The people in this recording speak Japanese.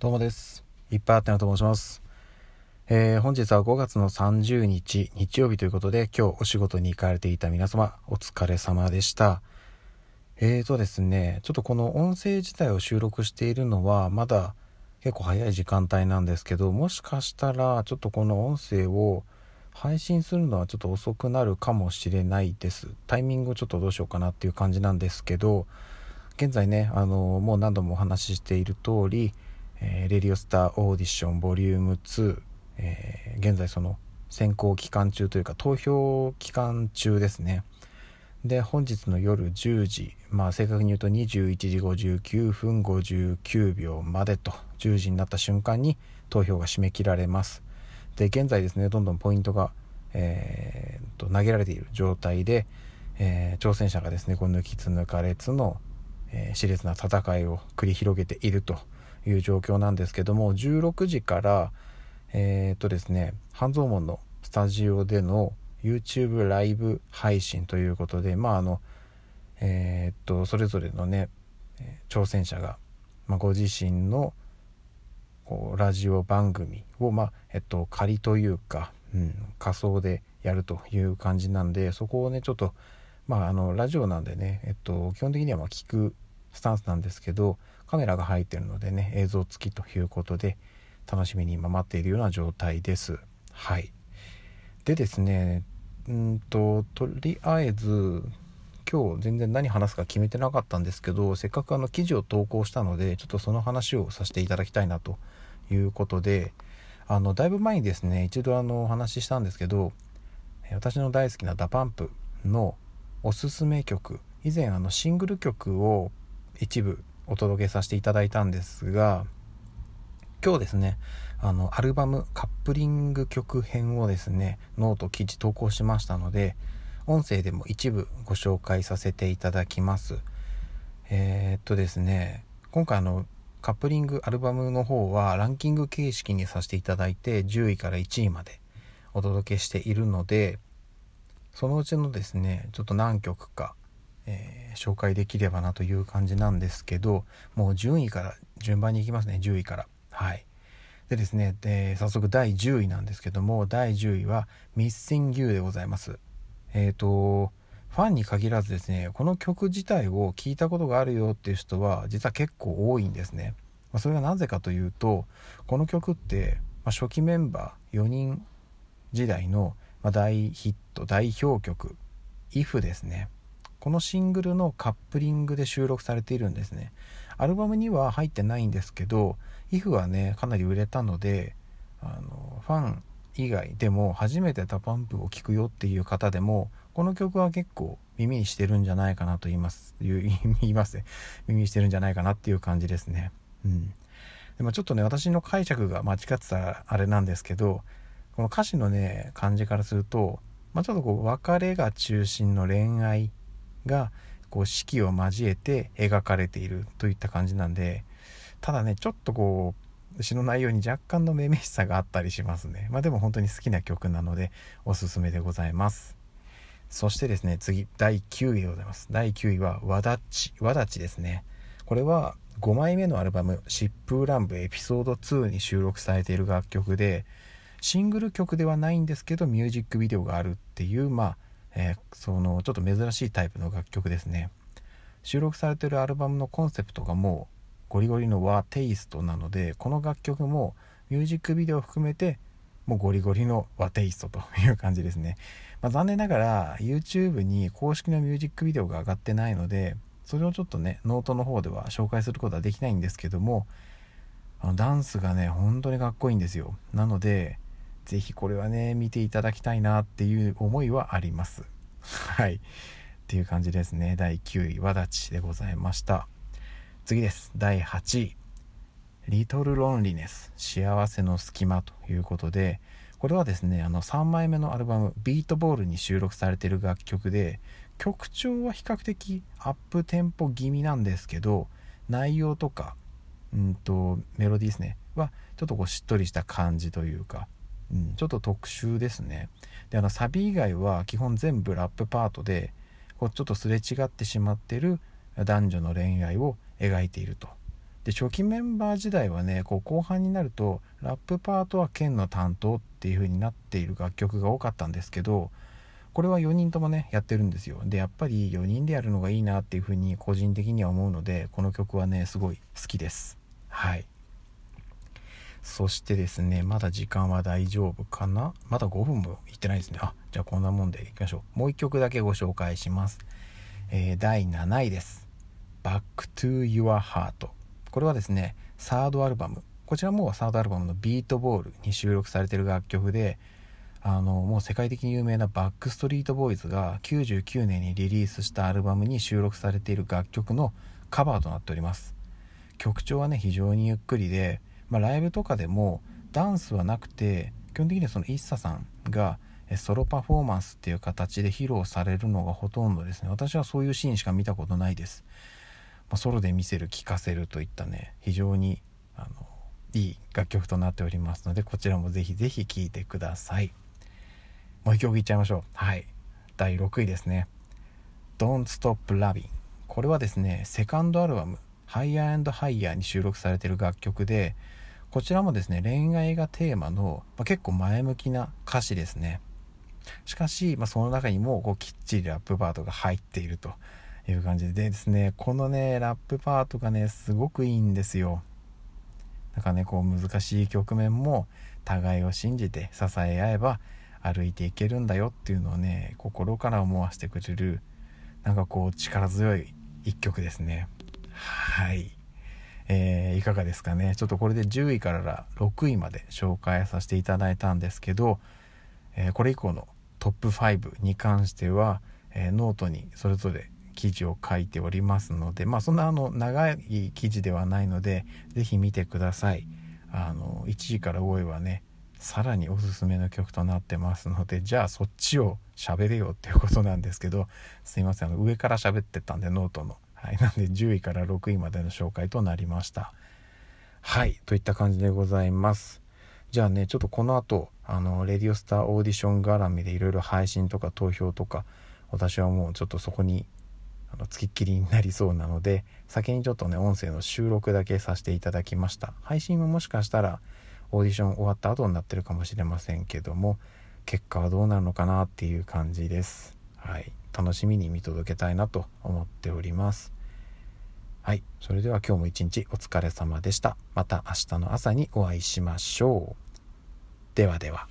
どうもです。いっぱいあってなと申します。えー、本日は5月の30日、日曜日ということで、今日お仕事に行かれていた皆様、お疲れ様でした。えーとですね、ちょっとこの音声自体を収録しているのは、まだ結構早い時間帯なんですけど、もしかしたら、ちょっとこの音声を配信するのはちょっと遅くなるかもしれないです。タイミングをちょっとどうしようかなっていう感じなんですけど、現在ね、あの、もう何度もお話ししている通り、えー、レディオスターオーディションボリューム2、えー、現在その選考期間中というか投票期間中ですね。で本日の夜10時まあ正確に言うと21時59分59秒までと10時になった瞬間に投票が締め切られます。で現在ですねどんどんポイントが、えー、と投げられている状態で、えー、挑戦者がですねこの抜きつ抜かれつの、えー、熾烈な戦いを繰り広げているという状況なんですけども16時からえー、っとですね半蔵門のスタジオでの YouTube ライブ配信ということでまああのえー、っとそれぞれのね挑戦者が、まあ、ご自身のこうラジオ番組をまあえっと仮というか、うん、仮想でやるという感じなんでそこをねちょっとまああのラジオなんでねえっと基本的にはま聞くスタンスなんですけどカメラが入ってるのでね映像付きということで楽しみに今待っているような状態です。はい。でですねうんととりあえず今日全然何話すか決めてなかったんですけどせっかくあの記事を投稿したのでちょっとその話をさせていただきたいなということであのだいぶ前にですね一度あのお話ししたんですけど私の大好きな DAPUMP のおすすめ曲。以前あのシングル曲を一部お届けさせていただいたんですが今日ですねあのアルバムカップリング曲編をですねノート記事投稿しましたので音声でも一部ご紹介させていただきます。えー、っとですね今回あのカップリングアルバムの方はランキング形式にさせていただいて10位から1位までお届けしているのでそのうちのですねちょっと何曲かえー、紹介できればなという感じなんですけどもう順位から順番にいきますね10位から。はい。でですねで早速第10位なんですけども第10位は「Missing You」でございます。えっ、ー、とファンに限らずですねこの曲自体を聞いたことがあるよっていう人は実は結構多いんですね、ま、それがなぜかというとこの曲って、ま、初期メンバー4人時代の、ま大ヒット代表曲「IF」ですね。このシングルのカップリングで収録されているんですね。アルバムには入ってないんですけど IF はねかなり売れたのであのファン以外でも初めてダパンプを聴くよっていう方でもこの曲は結構耳にしてるんじゃないかなと思います思いますね耳にしてるんじゃないかなっていう感じですね。うん。でもちょっとね私の解釈が間違ってたらあれなんですけどこの歌詞のね感じからすると、まあ、ちょっとこう別れが中心の恋愛がこう四季を交えて描かれているといった感じなんでただねちょっとこう詩の内容に若干のめめしさがあったりしますね。まあでも本当に好きな曲なのでおすすめでございます。そしてですね次第9位でございます。第9位はわだちわだちですね。これは5枚目のアルバム「疾風乱舞エピソード2」に収録されている楽曲でシングル曲ではないんですけどミュージックビデオがあるっていうまあえー、そのちょっと珍しいタイプの楽曲ですね。収録されてるアルバムのコンセプトがもうゴリゴリの和テイストなのでこの楽曲もミュージックビデオを含めてもうゴリゴリの和テイストという感じですね、まあ、残念ながら YouTube に公式のミュージックビデオが上がってないのでそれをちょっとねノートの方では紹介することはできないんですけどもあのダンスがね本当にかっこいいんですよ。なのでぜひこれはね、見ていただきたいなっていう思いはあります。はい。っていう感じですね。第9位、わだちでございました。次です。第8位。リトル・ロンリネス幸せの隙間ということでこれはですねあの3枚目のアルバム「ビートボール」に収録されている楽曲で曲調は比較的アップテンポ気味なんですけど内容とかうんとメロディーですねはちょっとこうしっとりした感じというかうん、ちょっと特殊ですね。であのサビ以外は基本全部ラップパートでこうちょっとすれ違ってしまってる男女の恋愛を描いていると。で初期メンバー時代はねこう後半になるとラップパートは剣の担当っていう風になっている楽曲が多かったんですけどこれは4人ともねやってるんですよ。でやっぱり4人でやるのがいいなっていう風に個人的には思うのでこの曲はねすごい好きです。はい。そしてですねまだ時間は大丈夫かな？まだ5分もいってないですね。あじゃあこんなもんでいきましょう。もう1曲だけご紹介します、えー、第7位です。Back to Your Heart これはですねサードアルバム。こちらもサードアルバムのビートボールに収録されてる楽曲であのもう世界的に有名なバックストリートボーイズが99年にリリースしたアルバムに収録されている楽曲のカバーとなっております。曲調はね非常にゆっくりでまあ、ライブとかでもダンスはなくて基本的にはその ＩＳＳA さんがソロパフォーマンスっていう形で披露されるのがほとんどですね。私はそういうシーンしか見たことないです、まあ、ソロで見せる聴かせるといったね非常にあのいい楽曲となっておりますのでこちらもぜひぜひ聴いてください。もう一曲いっちゃいましょう。はい。第6位ですね。Don't Stop Loving これはですねセカンドアルバム Higher and Higher に収録されている楽曲でこちらもですね恋愛がテーマの、まあ、結構前向きな歌詞ですね。しかし、まあ、その中にもこうきっちりラップパートが入っているという感じで。ですねこのねラップパートがねすごくいいんですよ。だかねこう難しい局面も互いを信じて支え合えば歩いていけるんだよっていうのをね心から思わせてくれるなんかこう力強い一曲ですね。はい。えー、いかがですかね。ちょっとこれで10位から6位まで紹介させていただいたんですけど、えー、これ以降のトップ5に関しては、えー、ノートにそれぞれ記事を書いておりますのでまあそんなあの長い記事ではないので是非見てください。あの1位から5位はねさらにおすすめの曲となってますのでじゃあそっちを喋れよっていうことなんですけどすいません。あの上から喋ってたんでノートの。はい、なんで10位から6位までの紹介となりました。はい、といった感じでございます。じゃあね、ちょっとこの後、あの、レディオスターオーディション絡みでいろいろ配信とか投票とか、私はもうちょっとそこに、あの、つきっきりになりそうなので、先にちょっとね、音声の収録だけさせていただきました。配信ももしかしたら、オーディション終わった後になってるかもしれませんけども、結果はどうなるのかなっていう感じです。はい。楽しみに見届けたいなと思っております。はい。それでは今日も一日お疲れ様でした。また明日の朝にお会いしましょう。ではでは。